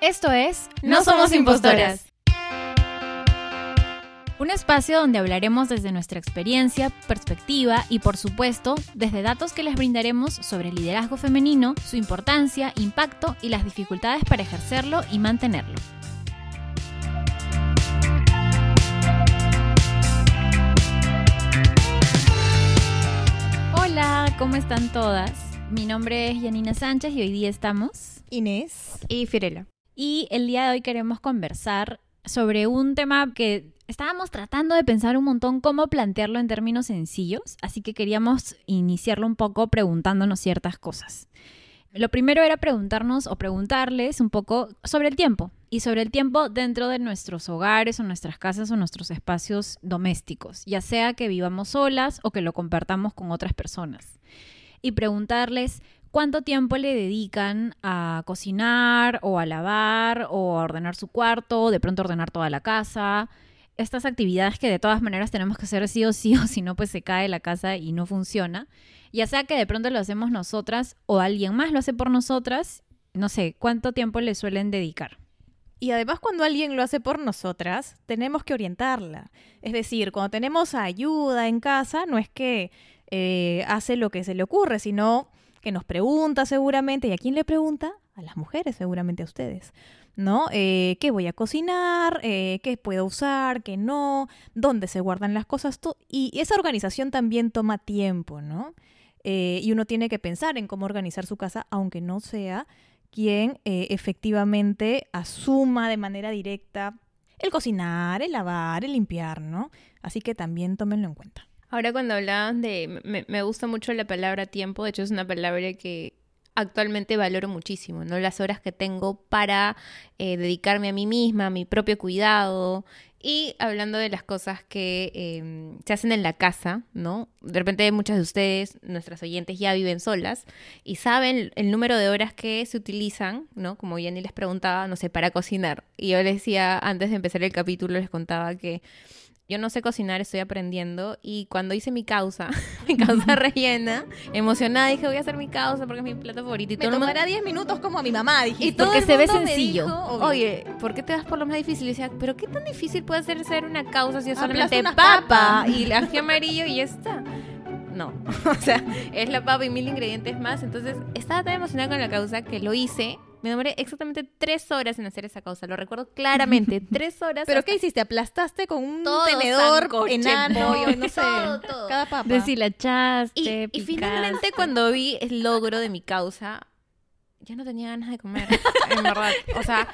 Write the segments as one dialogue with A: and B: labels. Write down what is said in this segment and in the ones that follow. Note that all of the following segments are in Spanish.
A: Esto es No Somos Impostoras. Un espacio donde hablaremos desde nuestra experiencia, perspectiva y por supuesto desde datos que les brindaremos sobre el liderazgo femenino, su importancia, impacto y las dificultades para ejercerlo y mantenerlo. Hola, ¿cómo están todas? Mi nombre es Janina Sánchez y hoy día estamos
B: Inés.
C: Y Firela.
A: Y el día de hoy queremos conversar sobre un tema que estábamos tratando de pensar un montón cómo plantearlo en términos sencillos, así que queríamos iniciarlo un poco preguntándonos ciertas cosas. Lo primero era preguntarnos o preguntarles un poco sobre el tiempo y sobre el tiempo dentro de nuestros hogares o nuestras casas o nuestros espacios domésticos, ya sea que vivamos solas o que lo compartamos con otras personas. Y preguntarles cuánto tiempo le dedican a cocinar o a lavar o a ordenar su cuarto, o de pronto ordenar toda la casa. Estas actividades que de todas maneras tenemos que hacer sí o sí o si no pues se cae la casa y no funciona. Ya sea que de pronto lo hacemos nosotras o alguien más lo hace por nosotras, no sé, cuánto tiempo le suelen dedicar.
B: Y además cuando alguien lo hace por nosotras, tenemos que orientarla. Es decir, cuando tenemos ayuda en casa, no es que eh, hace lo que se le ocurre, sino que nos pregunta seguramente. ¿Y a quién le pregunta? A las mujeres, seguramente a ustedes. ¿No? Eh, ¿Qué voy a cocinar? Eh, ¿Qué puedo usar? ¿Qué no? ¿Dónde se guardan las cosas? Y esa organización también toma tiempo, ¿no? Eh, y uno tiene que pensar en cómo organizar su casa, aunque no sea quien eh, efectivamente asuma de manera directa el cocinar, el lavar, el limpiar, ¿no? Así que también tómenlo en cuenta.
C: Ahora cuando hablaban de... Me, me gusta mucho la palabra tiempo, de hecho es una palabra que actualmente valoro muchísimo, ¿no? Las horas que tengo para eh, dedicarme a mí misma, a mi propio cuidado. Y hablando de las cosas que eh, se hacen en la casa, ¿no? De repente muchas de ustedes, nuestras oyentes, ya viven solas y saben el número de horas que se utilizan, ¿no? Como Jenny les preguntaba, no sé, para cocinar. Y yo les decía, antes de empezar el capítulo, les contaba que yo no sé cocinar, estoy aprendiendo. Y cuando hice mi causa, mi causa rellena, emocionada, dije, voy a hacer mi causa porque es mi plato favorito. Y
B: Me
C: todo el mundo-
B: tomará 10 minutos como a mi mamá,
C: y
B: dijiste.
C: todo
A: Porque
C: el
A: se ve
C: me
A: sencillo.
C: dijo, Oye, ¿por qué te vas por lo más difícil? Y decía, ¿pero qué tan difícil puede ser hacer una causa si es solamente papa
B: papas.
C: y el ají amarillo y ya está? No, o sea, es la papa y mil ingredientes más. Entonces, estaba tan emocionada con la causa que lo hice. Me demoré exactamente tres horas en hacer esa causa. Lo recuerdo claramente. Tres horas.
B: ¿Pero
C: hasta
B: qué hiciste? ¿Aplastaste con un
C: Todo,
B: tenedor enano?
C: pollo,
B: no sé.
C: todo, todo.
B: Cada papa.
A: Deshilachaste,
C: Y, y finalmente cuando vi el logro de mi causa, ya no tenía ganas de comer, en verdad. O sea,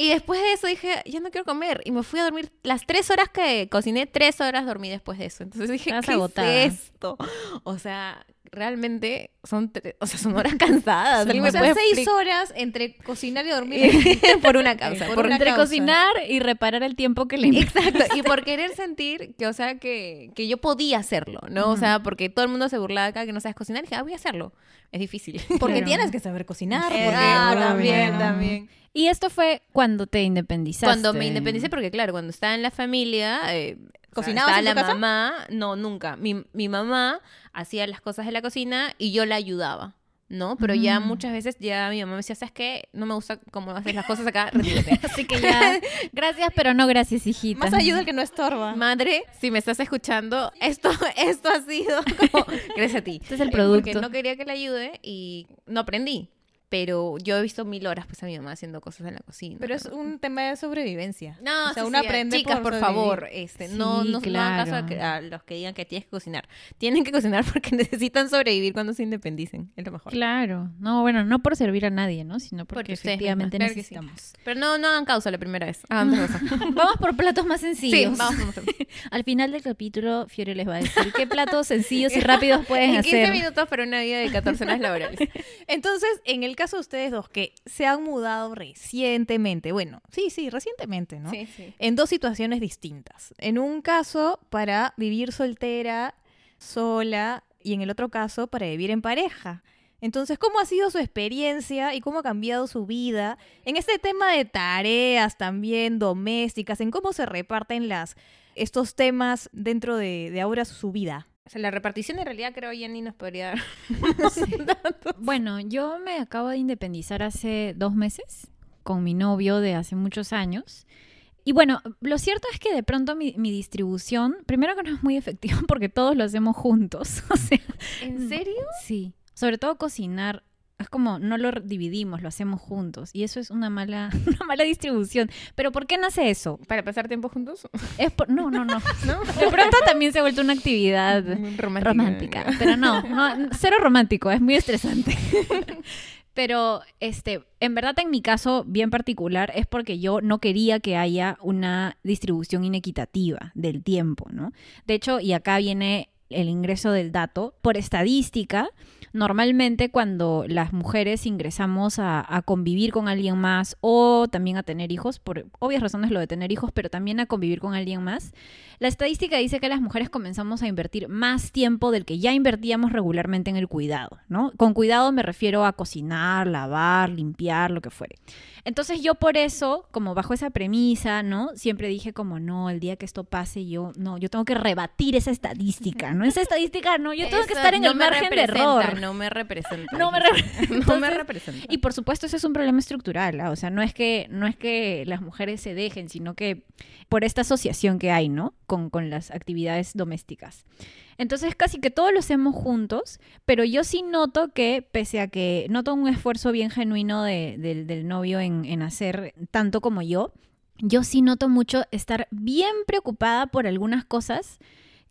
C: y después de eso dije, ya no quiero comer. Y me fui a dormir las tres horas que cociné, tres horas dormí después de eso. Entonces dije,
A: Estabas
C: ¿qué
A: agotada.
C: es esto? O sea, realmente son, o sea, son horas cansadas.
B: Sí,
C: ¿Alguien
B: o
C: me
B: seis
C: explicar?
B: horas entre cocinar y dormir.
C: por una causa.
B: Por
C: por
B: una
A: Entre
B: causa.
A: cocinar y reparar el tiempo que le
C: Exacto, y por querer sentir que, o sea, que, que yo podía hacerlo, ¿no? O sea, porque todo el mundo se burlaba acá que no sabes cocinar, y dije, ah, voy a hacerlo. Es difícil.
B: Porque
A: Claro.
B: tienes que saber cocinar.
C: Eh,
B: porque-
C: ah,
B: bueno,
C: también,
B: bueno.
C: también.
A: Y esto fue cuando te independizaste.
C: Cuando me independicé, porque claro, cuando estaba en la familia, eh, o sea,
B: ¿Cocinabas
C: estaba
B: en
C: la
B: casa?
C: mamá, no, nunca. Mi, mi mamá hacía las cosas de la cocina y yo la ayudaba. ¿No? Pero ya
A: Mm.
C: muchas veces ya mi mamá me decía, ¿sabes qué? No me gusta cómo haces las cosas acá, retírate.
A: Así que ya, gracias, pero no gracias, hijita.
B: Más ayuda el que no estorba.
C: Madre, si me estás escuchando, esto, esto ha sido como, gracias a ti.
A: Este es el
C: Eh, Porque
A: producto.
C: no quería que le ayude y no aprendí. Pero yo he visto mil horas pues a mi mamá haciendo cosas en la cocina.
B: Pero es un tema de sobrevivencia.
C: No,
B: o sea,
C: sí,
B: uno
C: sí,
B: aprende
C: chicas, por, favor, este, no,
A: Sí,
C: no, no hagan caso a, a los que digan que tienes que cocinar. Tienen que cocinar porque necesitan sobrevivir cuando se independicen, es lo mejor.
A: Claro. No, bueno, no por servir a nadie, ¿no? Sino porque, efectivamente
C: claro
A: necesitamos.
C: Pero no, no hagan causa la primera vez. Cosa.
A: Vamos por platos más sencillos.
C: vamos, vamos, vamos.
A: Al final del capítulo, Fiore les va a decir qué platos sencillos y rápidos pueden
C: En 15
A: hacer.
C: minutos para una vida de 14 horas laborales.
B: Entonces, en el caso de ustedes dos que se han mudado recientemente, bueno, sí, sí, recientemente, ¿no?
C: Sí, sí.
B: En dos situaciones distintas. En un caso, para vivir soltera, sola, y en el otro caso, para vivir en pareja. Entonces, ¿cómo ha sido su experiencia y cómo ha cambiado su vida en este tema de tareas también domésticas, en cómo se reparten las, estos temas dentro de, de ahora su vida?
C: O sea, la repartición en realidad creo Jenny nos podría dar.
A: Bueno, yo me acabo de independizar hace dos meses, con mi novio de hace muchos años. Y bueno, lo cierto es que de pronto mi, mi distribución, primero que no es muy efectiva porque todos lo hacemos juntos. O sea,
C: ¿En serio?
A: sí. Sobre todo cocinar. Es como no lo dividimos, lo hacemos juntos. Y eso es una mala, una mala distribución. Pero ¿por qué nace eso?
C: ¿Para pasar tiempo juntos?
A: Es por- no, no, no.
C: ¿No?
A: De pronto también se ha vuelto una actividad
C: Romántica.
A: romántica. Pero no, no, cero romántico, es muy estresante. Pero, este, en verdad, en mi caso bien particular, es porque yo no quería que haya una distribución inequitativa del tiempo, ¿no? De hecho, y acá viene el ingreso del dato, por estadística, normalmente cuando las mujeres ingresamos a, convivir con alguien más o también a tener hijos, por obvias razones lo de tener hijos, pero también a convivir con alguien más, la estadística dice que las mujeres comenzamos a invertir más tiempo del que ya invertíamos regularmente en el cuidado, ¿no? Con cuidado me refiero a cocinar, lavar, limpiar, lo que fuere. Entonces yo por eso, como bajo esa premisa, ¿no? Siempre dije como, no, el día que esto pase, yo, no, yo tengo que rebatir esa estadística, ¿no? Esa estadística, no, yo tengo que
C: Eso
A: estar en
C: no
A: el margen de error.
C: No me representa.
A: No me repre-
C: No me representa.
A: Y por supuesto ese es un problema estructural, ¿ah? o sea, no es que no es que las mujeres se dejen, sino que por esta asociación que hay, ¿no? Con, con las actividades domésticas. Entonces casi que todos lo hacemos juntos, pero yo sí noto que, pese a que noto un esfuerzo bien genuino de- del- novio en hacer tanto como yo, yo sí noto mucho estar bien preocupada por algunas cosas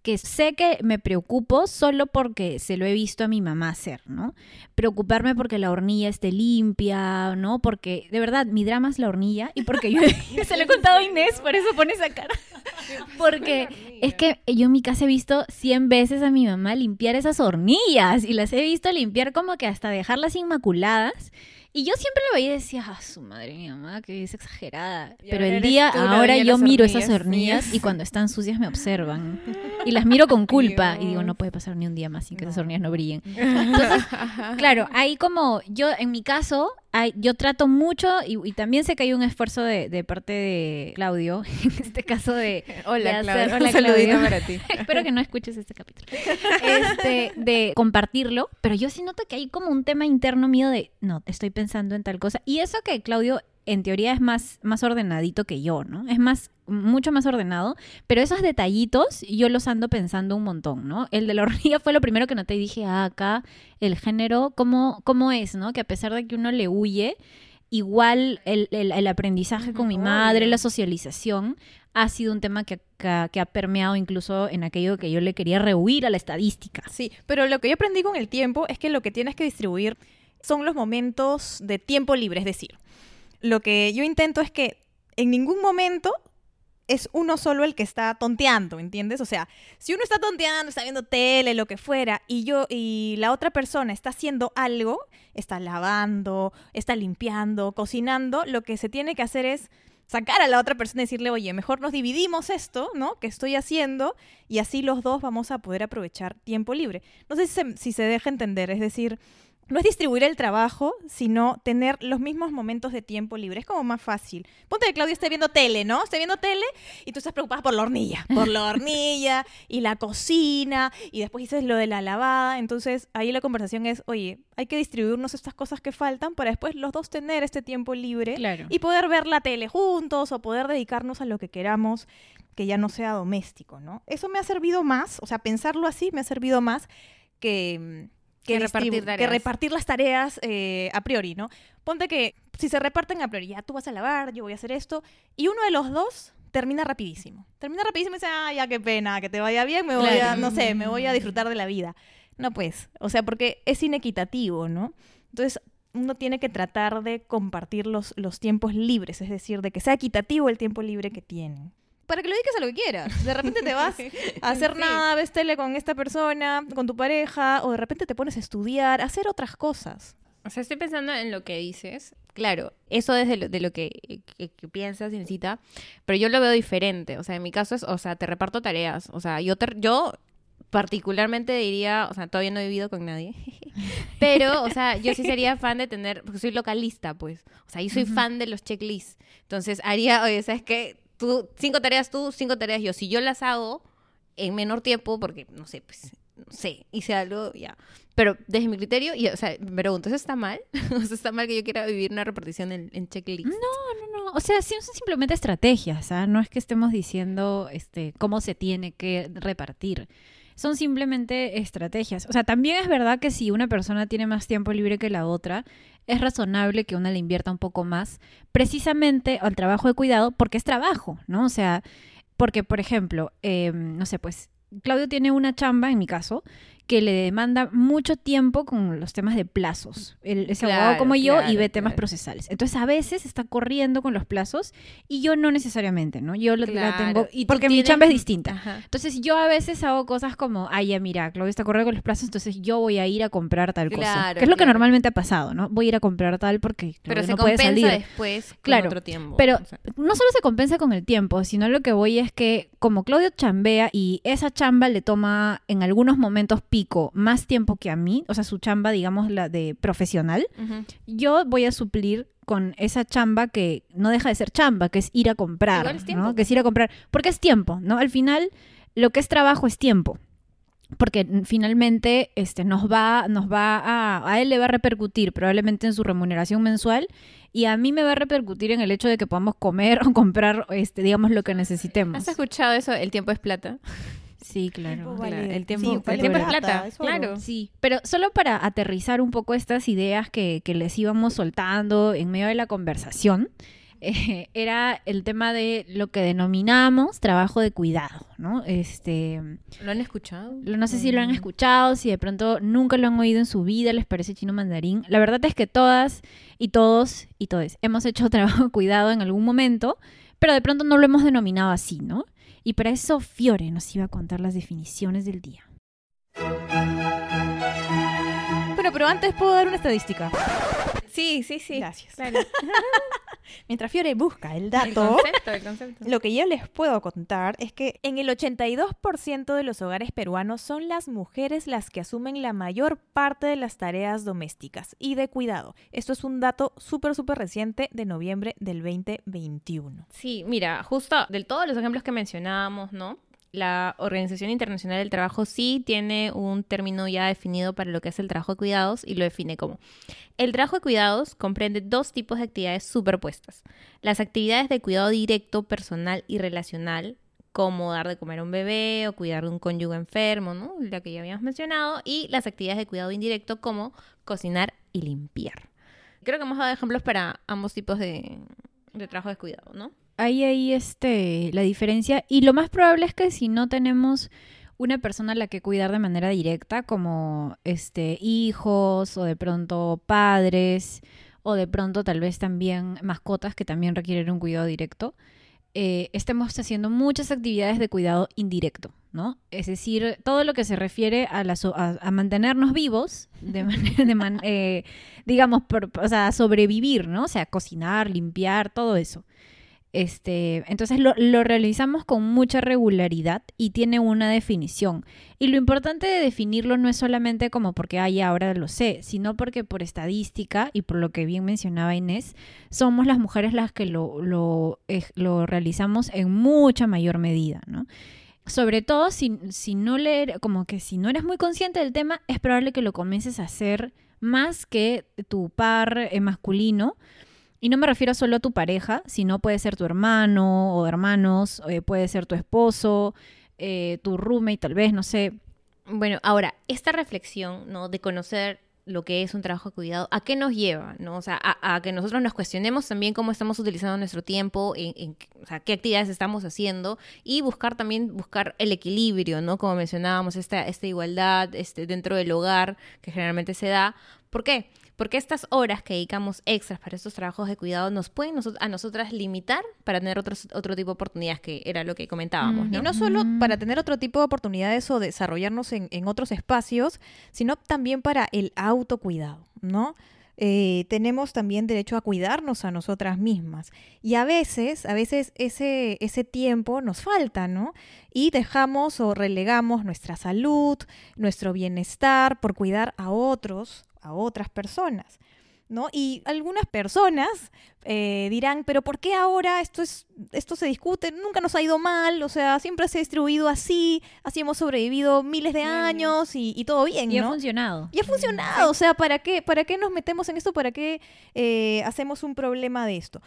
A: que sé que me preocupo solo porque se lo he visto a mi mamá hacer, ¿no? Preocuparme porque la hornilla esté limpia, ¿no? Porque de verdad mi drama es la hornilla y porque yo se lo he contado a Inés, por eso pone esa cara. Porque es que yo en mi casa he visto 100 veces a mi mamá limpiar esas hornillas y las he visto limpiar como que hasta dejarlas inmaculadas. Y yo siempre lo veía y decía, ah, su madre, mi mamá, que es exagerada.
C: Y
A: Pero el día, ahora yo miro esas
C: hornillas
A: y cuando están sucias me observan. Y las miro con culpa y digo, no puede pasar ni un día más sin que esas hornillas no brillen. Entonces, claro, ahí como yo, en mi caso, hay- yo trato mucho y, y también sé que hay un esfuerzo de, de parte de Claudio, en este caso de... de
C: Hola,
A: hacer-
C: Claudia.
A: hola, Claudio.
C: para ti.
A: Espero que no escuches este capítulo. Este, de compartirlo, pero yo sí noto que hay como un tema interno mío de, no, estoy pensando en tal cosa. Y eso que Claudio en teoría es más, más ordenadito que yo, ¿no? Es más, mucho más ordenado, pero esos detallitos yo los ando pensando un montón, ¿no? El de la hornilla fue lo primero que noté y dije, ah, acá el género, ¿cómo, cómo es, ¿no? Que a pesar de que uno le huye, igual el, el- el aprendizaje con mi madre, la socialización, ha sido un tema que, que que ha permeado incluso en aquello que yo le quería rehuir a la estadística.
B: Sí, pero lo que yo aprendí con el tiempo es que lo que tienes que distribuir son los momentos de tiempo libre. Es decir, lo que yo intento es que en ningún momento es uno solo el que está tonteando, ¿entiendes? O sea, si uno está tonteando, está viendo tele, lo que fuera, y yo y la otra persona está haciendo algo, está lavando, está limpiando, cocinando, lo que se tiene que hacer es sacar a la otra persona y decirle, oye, mejor nos dividimos esto, ¿no? Que estoy haciendo y así los dos vamos a poder aprovechar tiempo libre. No sé si se, si se deja entender, es decir, no es distribuir el trabajo, sino tener los mismos momentos de tiempo libre. Es como más fácil. Ponte que Claudia esté viendo tele, ¿no? Esté viendo tele y tú estás preocupada por la hornilla, por la hornilla y la cocina y después dices lo de la lavada. Entonces ahí la conversación es, oye, hay que distribuirnos estas cosas que faltan para después los dos tener este tiempo libre
A: Claro.
B: y poder ver la tele juntos o poder dedicarnos a lo que queramos que ya no sea doméstico, ¿no? Eso me ha servido más, o sea, pensarlo así me ha servido más que,
C: Que repartir
B: que
C: tareas.
B: repartir las tareas eh, a priori, ¿no? Ponte que si se reparten a priori, ya tú vas a lavar, yo voy a hacer esto, y uno de los dos termina rapidísimo. Termina rapidísimo y dice, ah, ya qué pena, que te vaya bien, me voy a, no sé, me voy a disfrutar de la vida. No, pues, o sea, porque es inequitativo, ¿no? Entonces, uno tiene que tratar de compartir los, los tiempos libres, es decir, de que sea equitativo el tiempo libre que tienen. Para que lo dediques a lo que quieras. De repente te vas a hacer
C: Sí.
B: nada, ves tele con esta persona, con tu pareja, o de repente te pones a estudiar, a hacer otras cosas.
C: O sea, estoy pensando en lo que dices. Claro, eso es de lo, de lo que, que- que piensas y necesita, pero yo lo veo diferente. O sea, en mi caso es, o sea, te reparto tareas. O sea, yo, te- yo particularmente diría, o sea, todavía no he vivido con nadie, pero, o sea, yo sí sería fan de tener, porque soy localista, pues. O sea, yo soy fan de los checklists. Entonces, haría, oye, ¿sabes qué? Tú, cinco tareas tú, cinco tareas yo. Si yo las hago en menor tiempo, porque, no sé, pues no sé, hice algo, ya. Pero desde mi criterio, y, o sea, me pregunto, ¿eso está mal? ¿O está mal que yo quiera vivir una repartición en, en checklist?
A: No, no, no. O sea, son simplemente estrategias, ¿ah? No es que estemos diciendo este, cómo se tiene que repartir. Son simplemente estrategias. O sea, también es verdad que si una persona tiene más tiempo libre que la otra, es razonable que una le invierta un poco más precisamente al trabajo de cuidado porque es trabajo, ¿no? O sea, porque, por ejemplo, eh, no sé, pues Claudio tiene una chamba, en mi caso, que le demanda mucho tiempo con los temas de plazos. Él es abogado
C: Claro,
A: como yo y
C: claro,
A: ve temas
C: claro.
A: procesales. Entonces, a veces está corriendo con los plazos y yo no necesariamente, ¿no? Yo la- tengo...
C: y
A: Porque mi
C: tienes-
A: chamba es distinta.
C: Ajá.
A: Entonces yo a veces hago cosas como, ay, ya mira, Claudia está corriendo con los plazos, entonces yo voy a ir a comprar tal cosa.
C: Claro,
A: Que es lo que normalmente ha pasado, ¿no? Voy a ir a comprar tal porque
C: Pero se
A: no puede
C: compensa
A: salir.
C: después con
A: Claro,
C: otro tiempo.
A: Pero
C: o sea.
A: no solo se compensa con el tiempo, sino lo que voy es que como Claudio chambea y esa chamba le toma en algunos momentos pico más tiempo que a mí, o sea, su chamba, digamos, la de profesional, yo voy a suplir con esa chamba que no deja de ser chamba, que es ir a comprar,
C: Igual es tiempo,
A: ¿no? Que es ir a comprar, porque es tiempo, ¿no? Al final, lo que es trabajo es tiempo. Porque finalmente este, nos va, nos va a, a él le va a repercutir probablemente en su remuneración mensual y a mí me va a repercutir en el hecho de que podamos comer o comprar, este, digamos, lo que necesitemos.
C: ¿Has escuchado eso? El tiempo es plata.
A: Sí, claro.
C: Vale, el tiempo-
B: sí,
C: el
B: vale
C: tiempo es
B: plata, es
C: claro.
A: Sí, pero solo para aterrizar un poco estas ideas que, que les íbamos soltando en medio de la conversación, eh, era el tema de lo que denominamos trabajo de cuidado, ¿no? Este,
C: ¿Lo han escuchado?
A: no sé si lo han
C: Mm.
A: escuchado, si de pronto nunca lo han oído en su vida, les parece chino mandarín. La verdad es que todas y todos y todes hemos hecho trabajo de cuidado en algún momento, pero de pronto no lo hemos denominado así, ¿no? Y para eso Fiore nos iba a contar las definiciones del día.
B: Bueno, pero antes puedo dar una estadística.
C: Sí, sí, sí.
B: Gracias.
C: Claro.
B: Mientras Fiore busca el
C: El
B: dato,
C: concepto, el concepto.
B: lo que yo les puedo contar es que en el 82% de los hogares peruanos son las mujeres las que asumen la mayor parte de las tareas domésticas y de cuidado. Esto es un dato súper, súper reciente de noviembre del 2021.
C: Sí, mira, justo de todos los ejemplos que mencionábamos, ¿no? La Organización Internacional del Trabajo sí tiene un término ya definido para lo que es el trabajo de cuidados y lo define como el trabajo de cuidados comprende dos tipos de actividades superpuestas. Las actividades de cuidado directo, personal y relacional, como dar de comer a un bebé o cuidar de un cónyuge enfermo, ¿no? La que ya habíamos mencionado, y las actividades de cuidado indirecto como cocinar y limpiar. Creo que hemos dado ejemplos para ambos tipos de, de trabajo de cuidado, ¿no?
A: Ahí ahí este la diferencia. Y lo más probable es que si no tenemos una persona a la que cuidar de manera directa como este hijos o de pronto padres o de pronto tal vez también mascotas que también requieren un cuidado directo eh, estemos haciendo muchas actividades de cuidado indirecto no es decir todo lo que se refiere a la so- a, mantenernos vivos de eh, digamos por- o sea sobrevivir no o sea cocinar limpiar todo eso este, entonces lo, realizamos con mucha regularidad y tiene una definición. Y lo importante de definirlo no es solamente como porque ay, ahora lo sé, sino porque por estadística y por lo que bien mencionaba Inés, somos las mujeres las que lo, realizamos en mucha mayor medida, ¿no? Sobre todo si, no le, como que si no eres muy consciente del tema, es probable que lo comiences a hacer más que tu par eh, masculino. Y no me refiero solo a tu pareja, sino puede ser tu hermano o hermanos, eh, puede ser tu esposo, eh, tu roommate tal vez, no sé.
C: Bueno, ahora, esta reflexión, ¿no? De conocer lo que es un trabajo de cuidado, ¿a qué nos lleva? ¿no? O sea, a, que nosotros nos cuestionemos también cómo estamos utilizando nuestro tiempo, en, qué actividades estamos haciendo y buscar también, buscar el equilibrio, ¿no? Como mencionábamos, esta, esta igualdad este, dentro del hogar que generalmente se da. ¿Por qué? Porque estas horas que dedicamos extras para estos trabajos de cuidado nos pueden a nosotras limitar para tener otros, otro tipo de oportunidades, que era lo que comentábamos,
A: Mm,
C: ¿no?
B: Y no solo
A: Mm.
B: para tener otro tipo de oportunidades o desarrollarnos en, en otros espacios, sino también para el autocuidado, ¿no? Eh, tenemos también derecho a cuidarnos a nosotras mismas. Y a veces, a veces ese, ese tiempo nos falta, ¿no? Y dejamos o relegamos nuestra salud, nuestro bienestar por cuidar a otros, a otras personas. ¿no? Y algunas personas eh, dirán, pero ¿por qué ahora esto, es, esto se discute? Nunca nos ha ido mal, o sea, siempre se ha distribuido así, así hemos sobrevivido miles de años y, y todo bien,
A: Y ha funcionado.
B: Y ha funcionado, o sea, ¿para qué, ¿para qué nos metemos en esto? ¿Para qué eh, hacemos un problema de esto?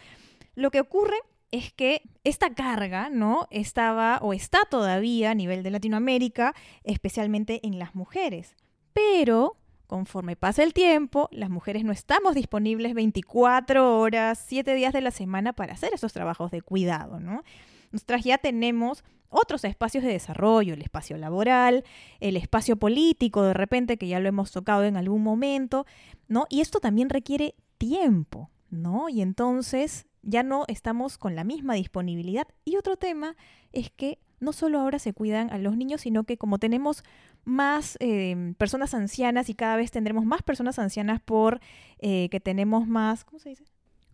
B: Lo que ocurre es que esta carga, ¿no? Estaba o está todavía a nivel de Latinoamérica, especialmente en las mujeres. Pero conforme pasa el tiempo, las mujeres no estamos disponibles 24 horas, 7 días de la semana para hacer esos trabajos de cuidado, ¿no? Nosotras ya tenemos otros espacios de desarrollo, el espacio laboral, el espacio político, de repente, que ya lo hemos tocado en algún momento, ¿no? Y esto también requiere tiempo, ¿no? Y entonces ya no estamos con la misma disponibilidad. Y otro tema es que no solo ahora se cuidan a los niños, sino que como tenemos más eh, personas ancianas y cada vez tendremos más personas ancianas por eh, que tenemos más, ¿cómo se dice?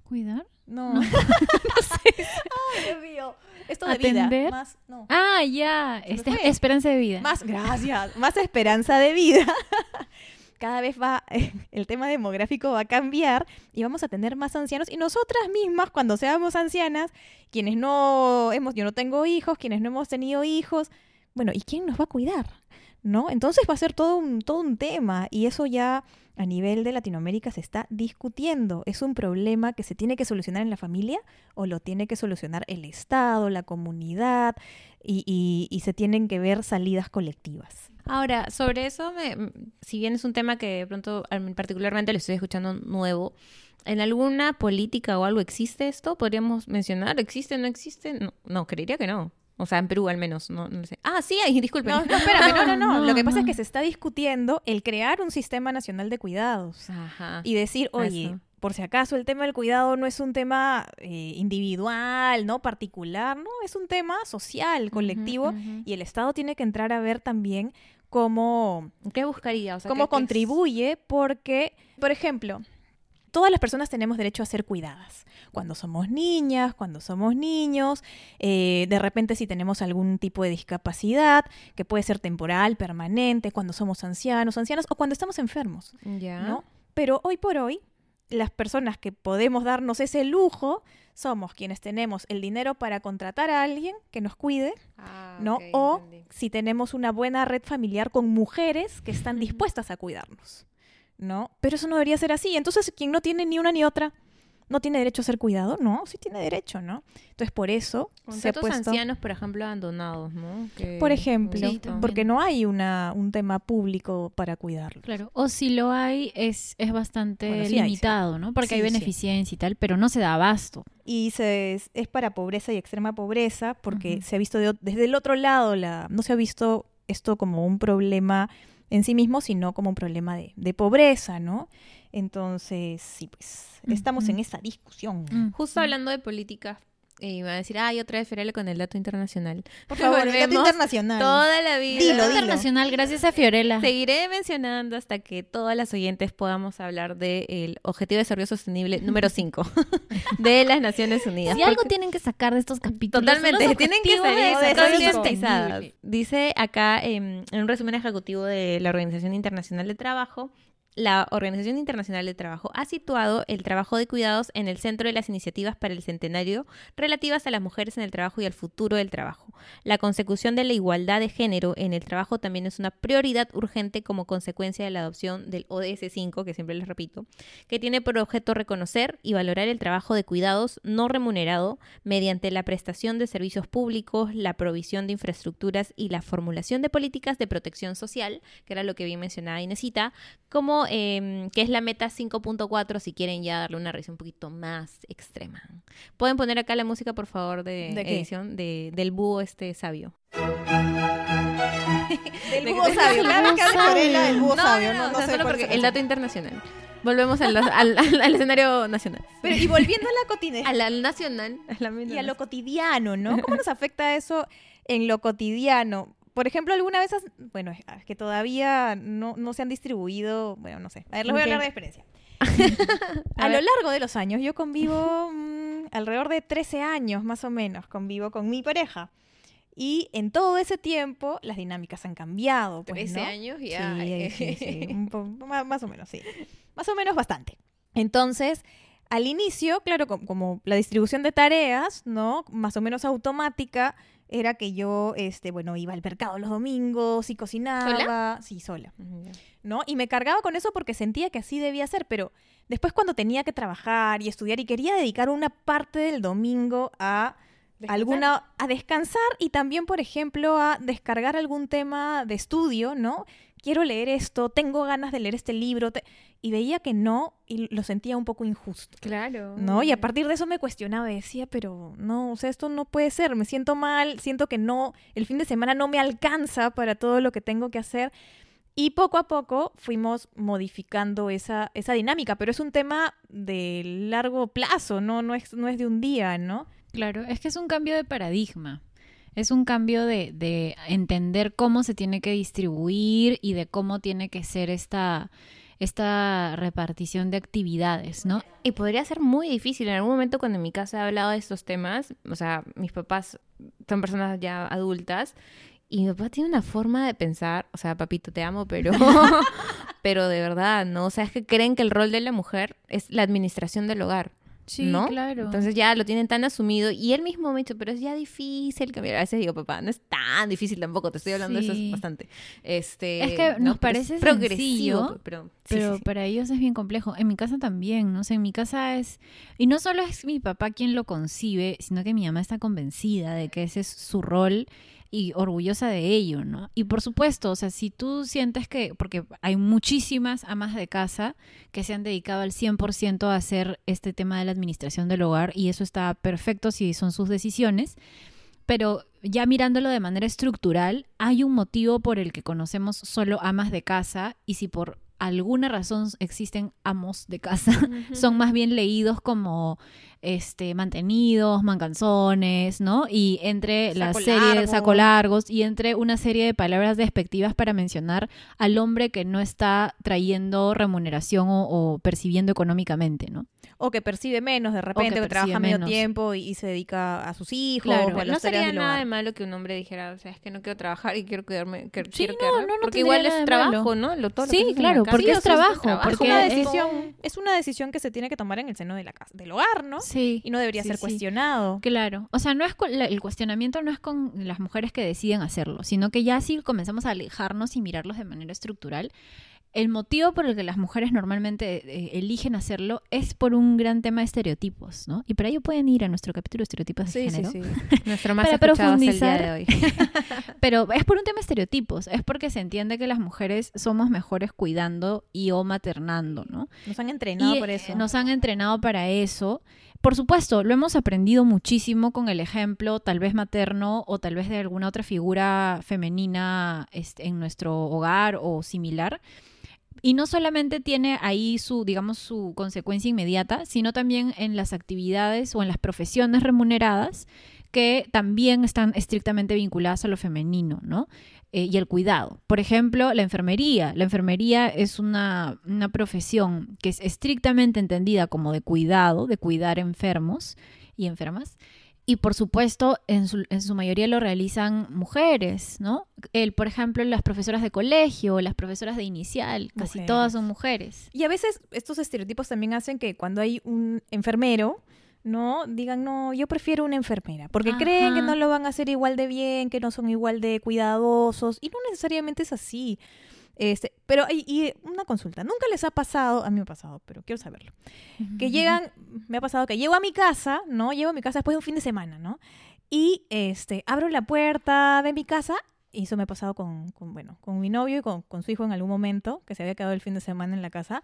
A: ¿Cuidar?
B: No,
A: No.
B: no sé. Ay, Dios mío. Esto de vida. Más, no.
A: Ah, ya. Este- esperanza de vida.
B: Más, gracias, más esperanza de vida. Cada vez va, el tema demográfico va a cambiar y vamos a tener más ancianos. Y nosotras mismas, cuando seamos ancianas, quienes no hemos, yo no tengo hijos, quienes no hemos tenido hijos, bueno, ¿y quién nos va a cuidar? ¿No? Entonces va a ser todo un, todo un tema y eso ya a nivel de Latinoamérica se está discutiendo. ¿Es un problema que se tiene que solucionar en la familia o lo tiene que solucionar el Estado, la comunidad y, se tienen que ver salidas colectivas?
C: Ahora, sobre eso, me- si bien es un tema que de pronto particularmente lo estoy escuchando nuevo, ¿en alguna política o algo existe esto? ¿Podríamos mencionar? ¿Existe no existe? No, no creería que no. O sea, en Perú al menos, no, sé. Ah, sí, hay, disculpen.
B: No, no, espérame, no, no, no.
A: No,
B: Lo que pasa es que se está discutiendo el crear un sistema nacional de cuidados
C: Ajá.
B: y decir, oye,
C: Eso.
B: por si acaso el tema del cuidado no es un tema eh, individual, no particular, no, es un tema social, colectivo y el Estado tiene que entrar a ver también cómo
C: ¿Qué buscaría? O sea,
B: cómo contribuye porque, por ejemplo, todas las personas tenemos derecho a ser cuidadas. Cuando somos niñas, cuando somos niños, eh, de repente si tenemos algún tipo de discapacidad, que puede ser temporal, permanente, cuando somos ancianos, ancianas o cuando estamos enfermos. Pero hoy por hoy, las personas que podemos darnos ese lujo somos quienes tenemos el dinero para contratar a alguien que nos cuide,
C: Ah,
B: ¿no? o
C: entendí.
B: si tenemos una buena red familiar con mujeres que están dispuestas a cuidarnos, ¿no? Pero eso no debería ser así. Entonces, quien no tiene ni una ni otra, no tiene derecho a ser cuidado, no, sí tiene derecho, ¿no? Entonces, por eso
C: Con
B: se ha puesto,
C: ancianos, por ejemplo, abandonados, ¿no? Que-
B: por ejemplo,
A: Sí,
B: porque no hay una, un tema público para cuidarlos.
A: Claro. O si lo hay, es, es bastante
B: Bueno, sí hay, sí.
A: limitado, ¿no? Porque hay beneficencia y tal, pero no se da abasto.
B: Y se, es, es para pobreza y extrema pobreza, porque se ha visto de desde el otro lado, la, no se ha visto esto como un problema en sí mismo, sino como un problema de, de pobreza, ¿no? Entonces, sí, pues estamos en esa discusión.
A: Mm.
C: Justo hablando de políticas, eh, iba a decir, ay, otra vez Fiorella con el dato internacional.
B: Por favor, el dato internacional.
C: Toda la vida.
B: Dilo, dilo.
A: internacional, gracias a Fiorella.
C: Seguiré mencionando hasta que todas las oyentes podamos hablar del Objetivo de Desarrollo Sostenible número 5 de las Naciones Unidas.
A: Si algo tienen que sacar de estos capítulos.
C: Totalmente,
A: los
C: tienen que salir
A: de.
C: Dice acá em, en un resumen ejecutivo de la Organización Internacional de Trabajo, la Organización Internacional de Trabajo ha situado el trabajo de cuidados en el centro de las iniciativas para el centenario relativas a las mujeres en el trabajo y al futuro del trabajo. La consecución de la igualdad de género en el trabajo también es una prioridad urgente como consecuencia de la adopción del ODS 5, que siempre les repito, que tiene por objeto reconocer y valorar el trabajo de cuidados no remunerado mediante la prestación de servicios públicos, la provisión de infraestructuras y la formulación de políticas de protección social, que era lo que bien mencionaba Inesita, como eh, que es la meta 5.4 si quieren ya darle una revisión un poquito más extrema. Pueden poner acá la música, por favor, de, edición de, del búho este sabio.
B: Del
C: De-
B: búho sabio. Vez que del búho
C: No,
B: sabio.
C: no,
B: No,
C: no,
B: no
C: o sea,
B: sé
C: solo
B: cuál es
C: porque
B: esa
C: el dato internacional. Volvemos al, al- al- al escenario nacional.
B: Pero, y volviendo a la cotidiana.
C: Al nacional. a la
B: y a lo cotidiano, ¿no? ¿Cómo nos afecta eso en lo cotidiano? Por ejemplo, alguna vez, has- bueno, es que todavía no, no se han distribuido, bueno, no sé. A ver, les voy a hablar de experiencia.
C: A
B: A, lo largo de los años, yo convivo mm, alrededor de 13 años más o menos, convivo con mi pareja. Y en todo ese tiempo las dinámicas han cambiado. Pues,
C: 13
B: ¿no?
C: años ya.
B: Sí, sí, sí, un más, o menos, sí. Más o menos bastante. Entonces, al inicio, claro, com- como, la distribución de tareas, ¿no? Más o menos automática, era que yo, este, bueno, iba al mercado los domingos y cocinaba. Sí, sola. ¿no? Y me cargaba con eso porque sentía que así debía ser, pero después cuando tenía que trabajar y estudiar y quería dedicar una parte del domingo a alguna a descansar y también, por ejemplo, a descargar algún tema de estudio, ¿no? Quiero leer esto, tengo ganas de leer este libro te- y veía que no y lo sentía un poco injusto.
C: Claro.
B: ¿No? Y a partir de eso me cuestionaba y decía, pero no, o sea, esto no puede ser, me siento mal, siento que no, el fin de semana no me alcanza para todo lo que tengo que hacer. Y poco a poco fuimos modificando esa, esa dinámica, pero es un tema de largo plazo, ¿no? No es, no es de un día, ¿no?
A: Claro, es que es un cambio de paradigma. Es un cambio de, de entender cómo se tiene que distribuir y de cómo tiene que ser esta, esta repartición de actividades, ¿no?
C: Y podría ser muy difícil. En algún momento cuando en mi casa he hablado de estos temas, o sea, mis papás son personas ya adultas y mi papá tiene una forma de pensar, o sea, papito, te amo, pero pero de verdad, ¿no? O sea, es que creen que el rol de la mujer es la administración del hogar. ¿No?
A: claro.
C: Entonces ya lo tienen tan asumido y él mismo me ha dicho, pero es ya difícil cambiar. A veces digo, papá, no es tan difícil tampoco, te estoy hablando de eso
A: Sí.
C: es bastante. Este,
A: Es que
C: ¿no?
A: nos
C: Pero
A: parece
C: es progresivo, pero, sí,
A: pero
C: sí, sí.
A: para ellos es bien complejo. En mi casa también, no sé, en mi casa es... Y no solo es mi papá quien lo concibe, sino que mi mamá está convencida de que ese es su rol y orgullosa de ello, ¿no? Y por supuesto, o sea, si tú sientes que, porque hay muchísimas amas de casa que se han dedicado al 100% a hacer este tema de la administración del hogar y eso está perfecto si son sus decisiones, pero ya mirándolo de manera estructural, hay un motivo por el que conocemos solo amas de casa y si por alguna razón existen amos de casa, son más bien leídos como este mantenidos, mancanzones, ¿no? Y entre la serie de saco largos y entre una serie de palabras despectivas para mencionar al hombre que no está trayendo remuneración o, o percibiendo económicamente, ¿no?
B: O que percibe menos de repente,
A: que
B: que, trabaja medio
A: menos.
B: tiempo y, y se dedica a sus hijos
A: Claro,
B: o a las
C: no sería
B: del
C: nada
B: hogar.
C: de malo que un hombre dijera, o sea, es que no quiero trabajar y quiero cuidarme, que,
A: Sí,
C: quiero
A: no,
C: quedarme",
A: no, no
C: porque igual es trabajo,
A: malo.
C: ¿no? Lo, todo lo
A: Sí, claro. Porque
B: Sí,
A: es trabajo,
B: Es
A: porque
B: una
A: es-
B: decisión, es una decisión que se tiene que tomar en el seno de la casa, del hogar, ¿no?
A: Sí.
B: Y no debería
A: Sí,
B: ser
A: sí.
B: cuestionado.
A: Claro, o sea, no es con- el cuestionamiento no es con las mujeres que deciden hacerlo, sino que ya si comenzamos a alejarnos y mirarlos de manera estructural, el motivo por el que las mujeres normalmente eh, eligen hacerlo es por un gran tema de estereotipos, ¿no? Y para ello pueden ir a nuestro capítulo de estereotipos de género.
C: Nuestro más
A: Para
C: hasta el día
A: profundizar.
C: de hoy.
A: Pero es por un tema de estereotipos, es porque se entiende que las mujeres somos mejores cuidando y o maternando, ¿no?
B: Nos han entrenado
A: Y,
B: por
A: eh,
B: eso.
A: Nos han entrenado para eso. Por supuesto, lo hemos aprendido muchísimo con el ejemplo, tal vez materno o tal vez de alguna otra figura femenina este, en nuestro hogar o similar. Y no solamente tiene ahí su, digamos, su consecuencia inmediata, sino también en las actividades o en las profesiones remuneradas que también están estrictamente vinculadas a lo femenino, ¿no? Eh, y el cuidado. Por ejemplo, la enfermería. La enfermería es una, una profesión que es estrictamente entendida como de cuidado, de cuidar enfermos y enfermas. Y por supuesto, en su, en su mayoría lo realizan mujeres, ¿no? El, por ejemplo, las profesoras de colegio, las profesoras de inicial, casi
B: Mujeres.
A: todas son mujeres.
B: Y a veces estos estereotipos también hacen que cuando hay un enfermero, ¿no? Digan, no, yo prefiero una enfermera. Porque creen que no lo van a hacer igual de bien, que no son igual de cuidadosos. Y no necesariamente es así. Este, pero y, y una consulta, nunca les ha pasado, a mí me ha pasado, pero quiero saberlo. Que llegan, me ha pasado que llego a mi casa, ¿no? Llego a mi casa después de un fin de semana, ¿no? Y este, abro la puerta de mi casa, y eso me ha pasado con, con, bueno, con mi novio y con, con su hijo en algún momento, que se había quedado el fin de semana en la casa.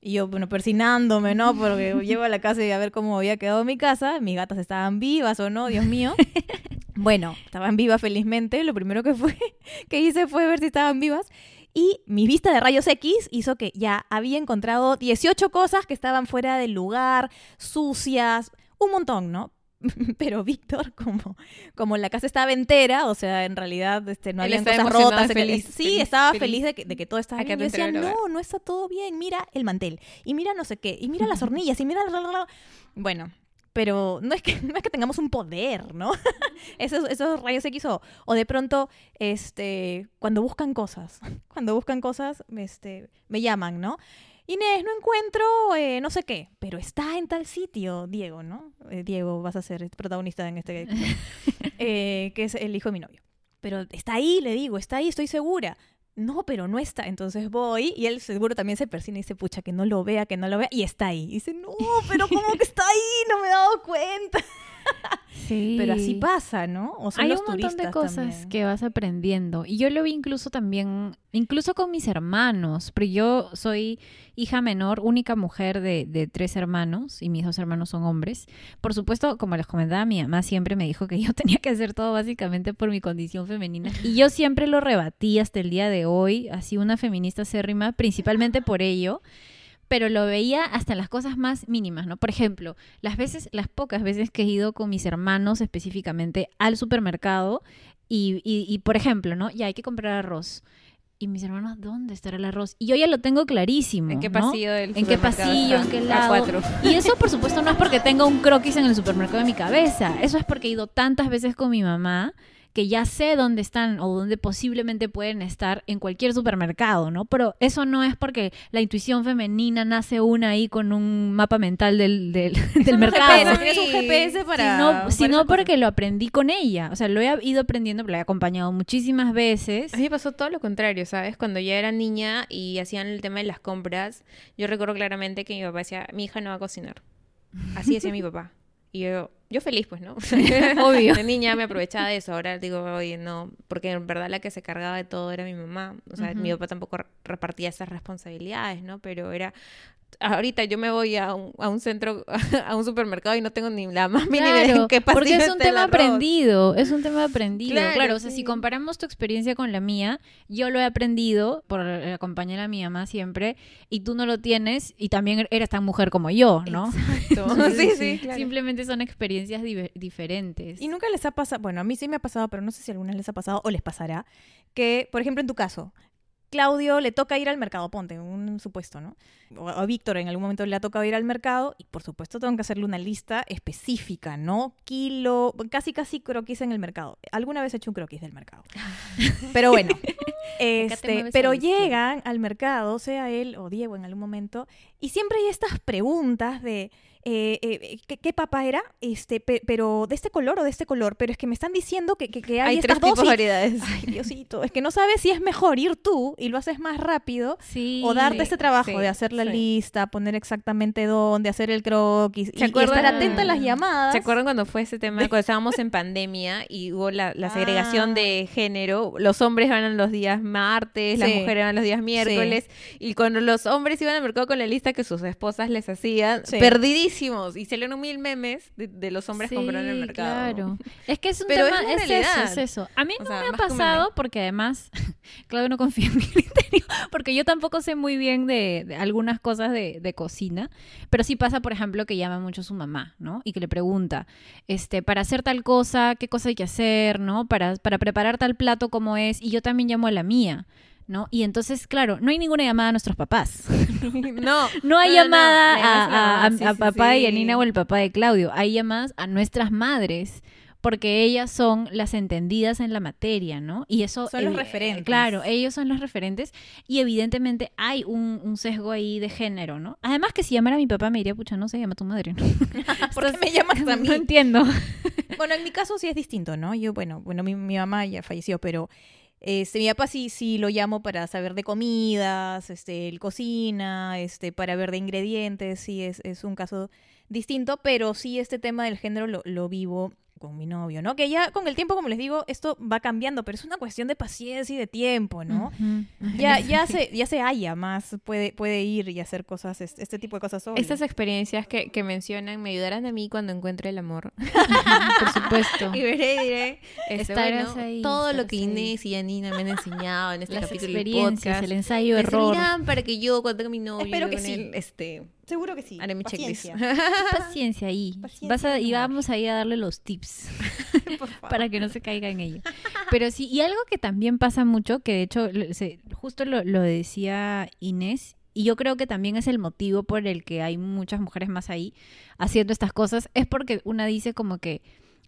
B: Y yo, bueno, persinándome, ¿no? Porque llego a la casa y a ver cómo había quedado mi casa. Mis gatas estaban vivas o no, Dios mío. Bueno, estaban vivas felizmente. Lo primero que fue que hice fue ver si estaban vivas. Y mi vista de rayos X hizo que ya había encontrado 18 cosas que estaban fuera del lugar, sucias, un montón, ¿no? Pero Víctor, como, como la casa estaba entera, o sea, en realidad este, no había cosas rotas.
C: feliz,
B: sí,
C: feliz,
B: estaba
C: feliz.
B: feliz, de, que, de que todo estaba bien. Yo decía, no, no está todo bien. Mira el mantel. Y mira no sé qué. Y mira las hornillas. Y mira... la, la, la". Bueno, pero no es que, no es que tengamos un poder, ¿no? esos, esos rayos X o, o de pronto, este, cuando buscan cosas, cuando buscan cosas, este, me llaman, ¿no? Inés, no encuentro eh, no sé qué, pero está en tal sitio, Diego, ¿no? Eh, Diego, vas a ser protagonista en este, eh, que es el hijo de mi novio. Pero está ahí, le digo, está ahí, estoy segura. No, pero no está. Entonces voy y él seguro también se persina y dice, pucha, que no lo vea, que no lo vea. Y está ahí. Y dice, no, pero ¿cómo que está ahí? No me he dado cuenta.
A: Sí.
B: Pero así pasa, ¿no? O son
A: Hay
B: los
A: un montón de cosas
B: también.
A: que vas aprendiendo. Y yo lo vi incluso también, incluso con mis hermanos, pero yo soy hija menor, única mujer de, de tres hermanos, y mis dos hermanos son hombres. Por supuesto, como les comentaba, mi mamá siempre me dijo que yo tenía que hacer todo básicamente por mi condición femenina. Y yo siempre lo rebatí hasta el día de hoy, así una feminista acérrima, principalmente por ello pero lo veía hasta en las cosas más mínimas, ¿no? Por ejemplo, las veces, las pocas veces que he ido con mis hermanos específicamente al supermercado y, y, y, por ejemplo, ¿no? Ya hay que comprar arroz. Y mis hermanos, ¿dónde estará el arroz? Y yo ya lo tengo clarísimo.
C: ¿En qué
A: ¿no?
C: pasillo del
A: ¿En qué pasillo? ¿En qué
C: A
A: lado?
C: cuatro.
A: Y eso, por supuesto, no es porque tenga un croquis en el supermercado de mi cabeza. Eso es porque he ido tantas veces con mi mamá que ya sé dónde están o dónde posiblemente pueden estar en cualquier supermercado, ¿no? Pero eso no es porque la intuición femenina nace una ahí con un mapa mental del, del, mercado.
B: GPS, tienes un GPS para...
A: Sino,
B: para
A: porque lo aprendí con ella. O sea, lo he ido aprendiendo, lo he acompañado muchísimas veces.
C: A mí me pasó todo lo contrario, ¿sabes? Cuando ya era niña y hacían el tema de las compras, yo recuerdo claramente que mi papá decía, mi hija no va a cocinar. Así decía mi papá. Y yo, yo feliz, pues, ¿no?
A: Obvio.
C: De niña me aprovechaba de eso. Ahora digo, oye, no, porque en verdad la que se cargaba de todo era mi mamá. O sea, mi papá tampoco re- repartía esas responsabilidades, ¿no? Pero era... Ahorita yo me voy a un, a un centro, a un supermercado y no tengo ni la más mínima idea
A: Claro,
C: en qué
A: porque es un tema aprendido, es un tema aprendido. Claro,
C: Claro,
A: o sea,
C: sí.
A: si comparamos tu experiencia con la mía, yo lo he aprendido por eh, acompañar a mi mamá siempre y tú no lo tienes y también eres tan mujer como yo, ¿no?
C: Exacto. sí, sí, claro.
A: Simplemente son experiencias diver- diferentes.
B: Y nunca les ha pasado, bueno, a mí sí me ha pasado, pero no sé si a algunas les ha pasado o les pasará, que, por ejemplo, en tu caso, Claudio le toca ir al mercado, ponte, un supuesto, ¿no? O a Víctor en algún momento le ha tocado ir al mercado y por supuesto tengo que hacerle una lista específica, ¿no? Kilo, casi casi croquis en el mercado. Alguna vez he hecho un croquis del mercado. Pero bueno, este, pero llegan al mercado, sea él o Diego en algún momento, y siempre hay estas preguntas de eh, eh, ¿qué, qué papa era? Este, pe- pero de este color o de este color, pero es que me están diciendo que, que- que hay,
C: Hay
B: estas
C: tres tipos variedades.
B: Ay, Diosito, es que no sabes si es mejor ir tú y lo haces más rápido
A: Sí.
B: o darte este trabajo
C: sí,
B: de hacer la lista, poner exactamente dónde, hacer el croquis y, y estar atenta a las llamadas.
C: ¿Se acuerdan cuando fue ese tema? Cuando estábamos en pandemia y hubo la, la segregación
B: Ah.
C: de género. Los hombres van los días martes, las mujeres van los días miércoles. Y cuando los hombres iban al mercado con la lista que sus esposas les hacían,
B: Sí.
C: Perdidísimos. Y salieron mil memes de, de los hombres
A: Sí,
C: comprando en el mercado.
A: Claro. Es que es un
C: Pero
A: tema,
C: es
A: es, eso, es eso. A mí
C: O
A: no
C: sea,
A: me ha pasado porque además, Claudio no confía en mi criterio, porque yo tampoco sé muy bien de, de algunas cosas de, de cocina, pero sí pasa, por ejemplo, que llama mucho a su mamá, ¿no? Y que le pregunta, este, para hacer tal cosa, qué cosa hay que hacer, ¿no? Para, para preparar tal plato como es, y yo también llamo a la mía. ¿No? Y entonces, claro, no hay ninguna llamada a nuestros papás.
C: no.
A: No hay
C: no,
A: llamada a, a- a-
C: sí,
A: a
C: sí,
A: papá de. Yanina o el papá de Claudio. Hay llamadas a nuestras madres porque ellas son las entendidas en la materia, ¿no? Y eso...
B: Son los
A: evi-
B: referentes.
A: Claro, ellos son los referentes y evidentemente hay un, un sesgo ahí de género, ¿no? Además que si llamara a mi papá me diría, pucha, no se llama tu madre, ¿no?
B: ¿Por qué me llamas a mí?
A: No entiendo.
B: Bueno, en mi caso sí es distinto, ¿no? Yo, bueno, bueno, mi, mi mamá ya falleció, pero este, mi papá sí, sí lo llamo para saber de comidas, este, él cocina, este, para ver de ingredientes, sí es, es un caso distinto, pero sí este tema del género lo, lo vivo con mi novio, ¿no? Que ya con el tiempo, como les digo, esto va cambiando, pero es una cuestión de paciencia y de tiempo, ¿no? Ya, ya se, ya se halla más, puede, puede ir y hacer cosas, este, este tipo de cosas solo.
C: Estas experiencias que, que mencionan me ayudarán a mí cuando encuentre el amor.
A: Por supuesto.
C: Y veré y diré, este,
A: Estarás
C: bueno,
A: ahí,
C: todo lo que
A: ahí.
C: Inés y Anina me han enseñado en este
A: Las
C: capítulo del
A: experiencias,
C: podcast.
A: el ensayo error.
C: para que yo cuando tenga mi novio
B: Espero que sí.
C: él, este,
B: Seguro que sí.
C: haré mi checklist.
B: Paciencia.
A: Paciencia ahí.
B: Paciencia
A: Vas a,
B: y
A: vamos ahí a darle los tips. Para que no se caiga en ello. Pero sí, y algo que también pasa mucho, que de hecho se- justo lo, lo decía Inés, y yo creo que también es el motivo por el que hay muchas mujeres más ahí haciendo estas cosas, es porque una dice como que,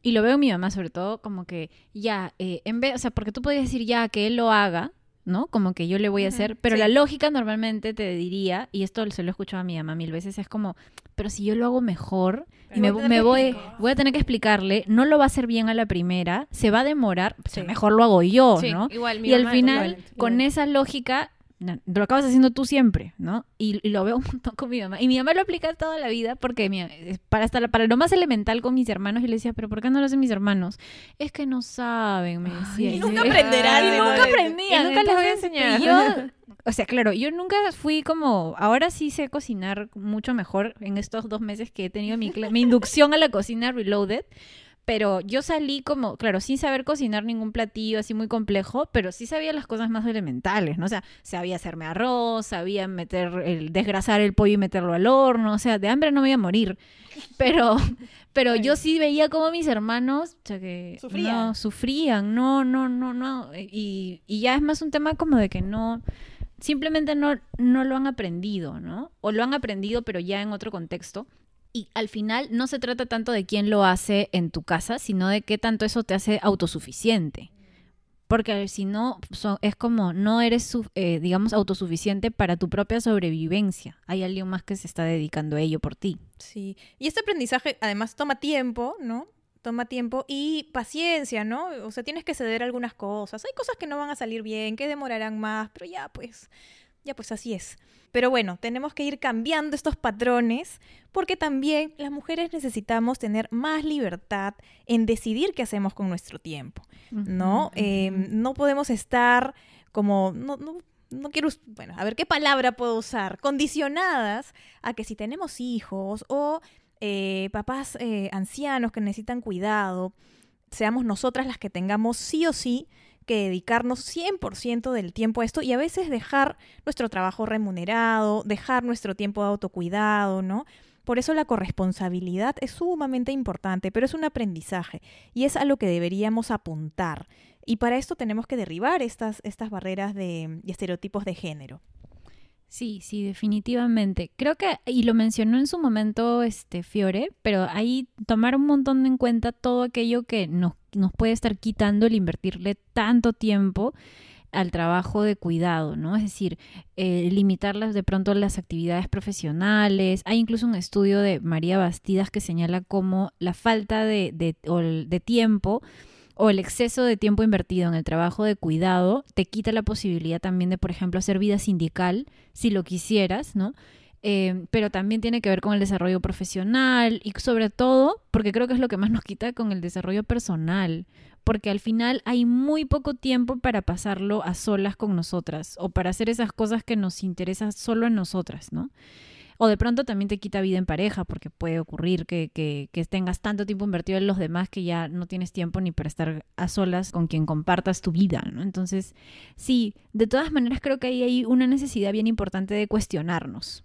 A: y lo veo en mi mamá sobre todo, como que ya, eh, en vez, o sea, porque tú podrías decir ya que él lo haga, ¿no? Como que yo le voy a hacer, pero
B: sí.
A: la lógica normalmente te diría, y esto se lo he escuchado a mi mamá mil veces, es como, pero si yo lo hago mejor,
B: Pero
A: me,
B: voy
A: me voy, voy a tener que explicarle, no lo va a hacer bien a la primera, se va a demorar, pues,
B: Sí.
A: mejor lo hago yo,
C: Sí,
A: ¿no?
C: igual, mi
A: Y al final,
C: igual,
A: con
C: igual.
A: esa lógica, lo acabas haciendo tú siempre, ¿no? Y, y lo veo un montón con mi mamá. Y mi mamá lo aplica toda la vida porque mi- para, hasta la- para lo más elemental con mis hermanos, yo le decía, pero ¿por qué no lo hacen mis hermanos? Es que no saben, me decía.
B: y
A: Y
B: nunca aprenderán,
A: Y nunca aprendían.
C: y nunca les voy a enseñar.
A: y yo, o sea, claro, yo nunca fui como, ahora sí sé cocinar mucho mejor en estos dos meses que he tenido mi, mi inducción a la cocina reloaded. Pero yo salí como, claro, sin saber cocinar ningún platillo así muy complejo, pero sí sabía las cosas más elementales, ¿no? O sea, sabía hacerme arroz, sabía meter, el, desgrasar el pollo y meterlo al horno, o sea, de hambre no me iba a morir. Pero, pero yo sí veía como mis hermanos, o sea, que
B: Sufrían.
A: no, sufrían, no, no, no, no. Y, y ya es más un tema como de que no, simplemente no, no lo han aprendido, ¿no? O lo han aprendido, pero ya en otro contexto. Y al final no se trata tanto de quién lo hace en tu casa, sino de qué tanto eso te hace autosuficiente. Porque si no, es como no eres, eh, digamos, autosuficiente para tu propia sobrevivencia. Hay alguien más que se está dedicando a ello por ti.
B: Sí. Y este aprendizaje además toma tiempo, ¿no? Toma tiempo y paciencia, ¿no? O sea, tienes que ceder algunas cosas. Hay cosas que no van a salir bien, que demorarán más, pero ya pues, ya pues así es. Pero bueno, tenemos que ir cambiando estos patrones porque también las mujeres necesitamos tener más libertad en decidir qué hacemos con nuestro tiempo. ¿no? Eh, no podemos estar como, no, no, no quiero, bueno, a ver qué palabra puedo usar, condicionadas a que si tenemos hijos o eh, papás eh, ancianos que necesitan cuidado, seamos nosotras las que tengamos sí o sí que dedicarnos 100% del tiempo a esto y a veces dejar nuestro trabajo remunerado, dejar nuestro tiempo de autocuidado, ¿no? Por eso la corresponsabilidad es sumamente importante, pero es un aprendizaje y es a lo que deberíamos apuntar. Y para esto tenemos que derribar estas, estas barreras de, y estereotipos de género.
A: Sí, sí, definitivamente. Creo que, y lo mencionó en su momento este Fiore, pero ahí tomar un montón en cuenta todo aquello que nos, nos puede estar quitando el invertirle tanto tiempo al trabajo de cuidado, ¿no? Es decir, eh, limitarlas de pronto las actividades profesionales. Hay incluso un estudio de María Bastidas que señala cómo la falta de, de, de tiempo o el exceso de tiempo invertido en el trabajo de cuidado te quita la posibilidad también de, por ejemplo, hacer vida sindical, si lo quisieras, ¿no? Eh, pero también tiene que ver con el desarrollo profesional y sobre todo, porque creo que es lo que más nos quita con el desarrollo personal, porque al final hay muy poco tiempo para pasarlo a solas con nosotras o para hacer esas cosas que nos interesan solo en nosotras, ¿no? O de pronto también te quita vida en pareja, porque puede ocurrir que, que, que tengas tanto tiempo invertido en los demás que ya no tienes tiempo ni para estar a solas con quien compartas tu vida, ¿no? Entonces, sí, de todas maneras creo que ahí hay una necesidad bien importante de cuestionarnos.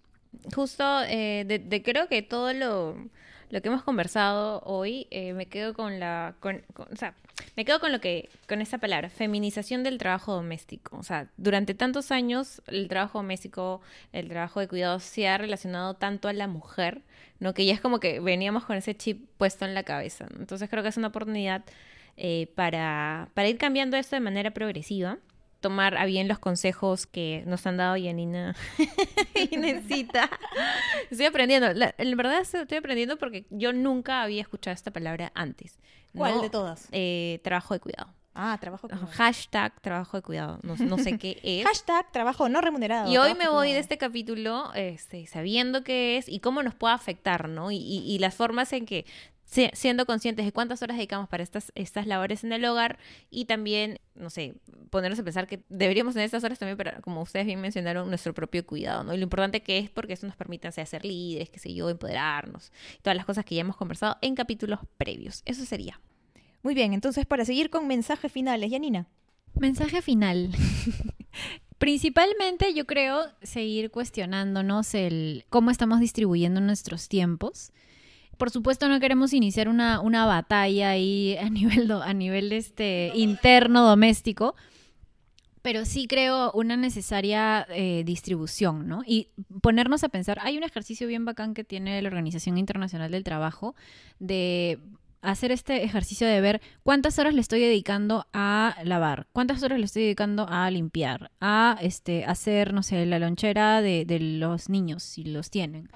C: Justo, eh, de, de creo que todo lo, lo que hemos conversado hoy, eh, me quedo con la, con, o sea, me quedo con lo que, con esa palabra, feminización del trabajo doméstico. O sea, durante tantos años el trabajo doméstico, el trabajo de cuidados se ha relacionado tanto a la mujer, ¿no? Que ya es como que veníamos con ese chip puesto en la cabeza. Entonces creo que es una oportunidad eh, para, para ir cambiando esto de manera progresiva tomar a bien los consejos que nos han dado Yanina y Necita. Estoy aprendiendo. La- en verdad estoy aprendiendo porque yo nunca había escuchado esta palabra antes.
B: ¿Cuál
C: ¿no?
B: de todas?
C: Eh, trabajo de cuidado.
B: Ah, trabajo
C: Ajá,
B: con-
C: Hashtag trabajo de cuidado. No, no sé qué es.
B: Hashtag trabajo no remunerado.
C: Y hoy me voy de este capítulo este, sabiendo qué es y cómo nos puede afectar, ¿no? Y, y- y las formas en que, siendo conscientes de cuántas horas dedicamos para estas, estas labores en el hogar y también, no sé, ponernos a pensar que deberíamos tener estas horas también para, como ustedes bien mencionaron, nuestro propio cuidado, ¿no? Y lo importante que es porque eso nos permite o sea, ser líderes, qué sé yo, empoderarnos, todas las cosas que ya hemos conversado en capítulos previos. Eso sería.
B: Muy bien, entonces para seguir con mensajes finales, Yanina.
A: Mensaje final. Principalmente yo creo seguir cuestionándonos el cómo estamos distribuyendo nuestros tiempos. Por supuesto no queremos iniciar una, una batalla ahí a nivel, a nivel este, interno, doméstico, pero sí creo una necesaria eh, distribución, ¿no? Y ponernos a pensar, hay un ejercicio bien bacán que tiene la Organización Internacional del Trabajo de Hacer este ejercicio de ver cuántas horas le estoy dedicando a lavar, cuántas horas le estoy dedicando a limpiar, a este, hacer, no sé, la lonchera de, de los niños, si los tienen,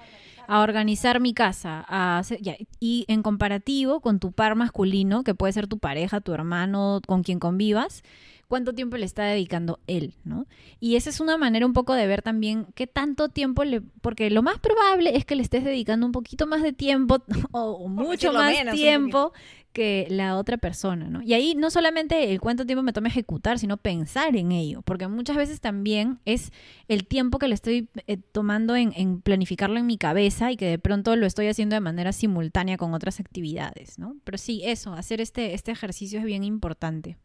A: a organizar mi casa, a hacer, ya, y en comparativo con tu par masculino, que puede ser tu pareja, tu hermano, con quien convivas, cuánto tiempo le está dedicando él, ¿no? Y esa es una manera un poco de ver también qué tanto tiempo le... Porque lo más probable es que le estés dedicando un poquito más de tiempo o, o mucho más
B: menos,
A: tiempo que la otra persona, ¿no? Y ahí no solamente el cuánto tiempo me toma ejecutar, sino pensar en ello, porque muchas veces también es el tiempo que le estoy eh, tomando en, en planificarlo en mi cabeza y que de pronto lo estoy haciendo de manera simultánea con otras actividades, ¿no? Pero sí, eso, hacer este, este ejercicio es bien importante.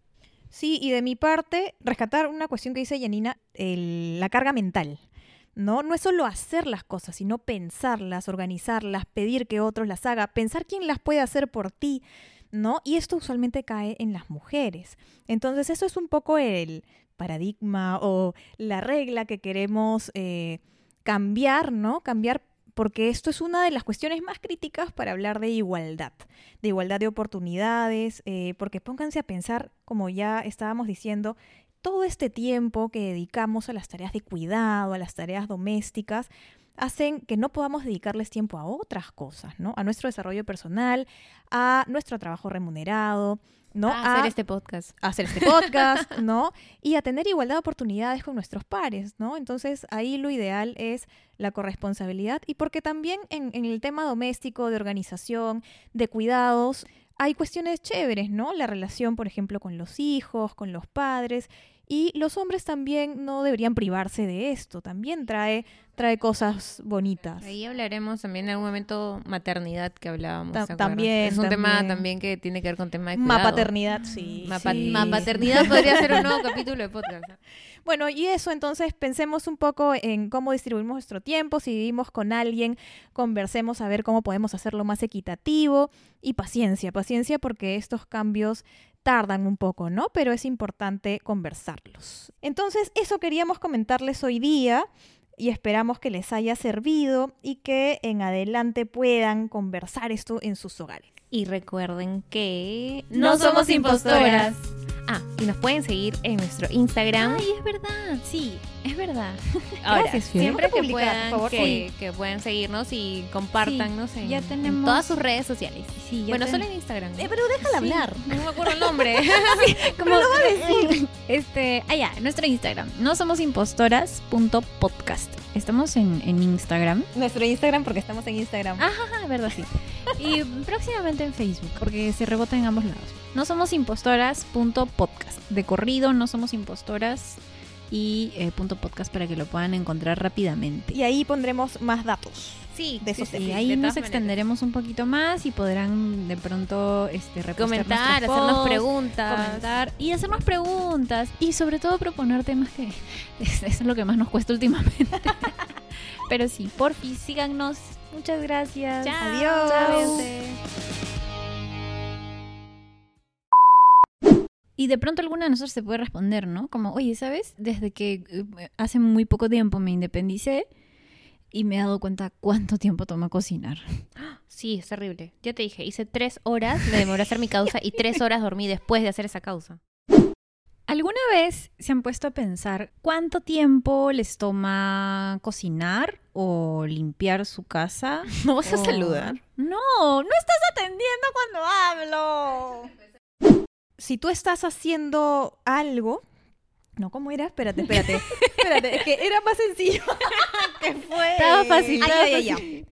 B: Sí, y de mi parte, rescatar una cuestión que dice Janina, la carga mental. ¿no? No es solo hacer las cosas, sino pensarlas, organizarlas, pedir que otros las haga, pensar quién las puede hacer por ti, ¿no? Y esto usualmente cae en las mujeres. Entonces, eso es un poco el paradigma o la regla que queremos eh, cambiar, ¿no? Cambiar porque esto es una de las cuestiones más críticas para hablar de igualdad, de igualdad de oportunidades, eh, porque pónganse a pensar, como ya estábamos diciendo, todo este tiempo que dedicamos a las tareas de cuidado, a las tareas domésticas, hacen que no podamos dedicarles tiempo a otras cosas, ¿no? A nuestro desarrollo personal, a nuestro trabajo remunerado, ¿no?
C: a hacer este podcast.
B: a hacer este podcast, ¿no? Y a tener igualdad de oportunidades con nuestros pares, ¿no? Entonces ahí lo ideal es la corresponsabilidad y porque también en, en el tema doméstico, de organización, de cuidados, hay cuestiones chéveres, ¿no? La relación, por ejemplo, con los hijos, con los padres. Y los hombres también no deberían privarse de esto. También trae, trae cosas bonitas.
C: Ahí hablaremos también en algún momento maternidad que hablábamos.
B: También,
C: Es un tema
B: también.
C: que tiene que ver con tema de cuidado.
B: paternidad, sí. Sí.
C: paternidad podría ser un nuevo capítulo de podcast.
B: Bueno, y eso, entonces pensemos un poco en cómo distribuimos nuestro tiempo, si vivimos con alguien, conversemos a ver cómo podemos hacerlo más equitativo y paciencia, paciencia porque estos cambios tardan un poco, ¿no? Pero es importante conversarlos. Entonces, eso queríamos comentarles hoy día y esperamos que les haya servido y que en adelante puedan conversar esto en sus hogares.
C: Y recuerden que
A: No somos impostoras.
C: Ah, y nos pueden seguir en nuestro Instagram.
A: Ay, es verdad, sí, es verdad.
C: Ahora,
B: Gracias,
C: siempre
B: ¿Cómo
C: que
B: publicar, por
C: puedan,
B: favor?
C: que, que puedan seguirnos y compártanos en,
A: ya
C: en
A: tenemos-
C: todas sus redes sociales.
A: Sí, ya
C: bueno,
A: ten-
C: solo en Instagram.
B: Eh, pero déjala
A: Sí.
B: hablar.
C: No me acuerdo el nombre.
A: como lo va a decir. Este, allá, nuestro Instagram. No somos impostoras.podcast. Estamos en, en Instagram.
B: Nuestro Instagram, porque estamos en Instagram.
A: Ajá, verdad, sí. Y próximamente en Facebook, porque se rebota en ambos lados. No somos impostoras.podcast. De corrido, no somos impostoras y eh, punto podcast para que lo puedan encontrar rápidamente.
B: Y ahí pondremos más datos.
C: sí,
B: De
C: sí,
B: esos
C: sí,
A: Y
C: sí,
A: ahí
C: de
A: nos
C: maneras.
A: extenderemos un poquito más y podrán de pronto este,
C: Comentar,
A: nuestros
C: hacernos
A: posts,
C: preguntas.
A: comentar y hacernos preguntas y sobre todo proponer temas que es, es lo que más nos cuesta últimamente. Pero sí, porfi, síganos. Muchas gracias.
C: Chao.
B: Adiós.
A: Chao. Y de pronto alguna de nosotros se puede responder, ¿no? Como, oye, ¿sabes? Desde que eh, hace muy poco tiempo me independicé y me he dado cuenta cuánto tiempo toma cocinar.
C: Sí, es terrible. Ya te dije, hice tres horas, me demoré a hacer mi causa y tres horas dormí después de hacer esa causa.
A: ¿Alguna vez se han puesto a pensar cuánto tiempo les toma cocinar o limpiar su casa?
C: ¿No vas a
A: O-
C: saludar?
A: No, no estás atendiendo cuando hablo.
B: Si tú estás haciendo algo. No, ¿cómo era? Espérate, espérate. espérate, es que era más sencillo. que fue?
A: Estaba fácil,
B: Ay,
A: estaba
B: ay, ay,
A: fácil.
B: ya.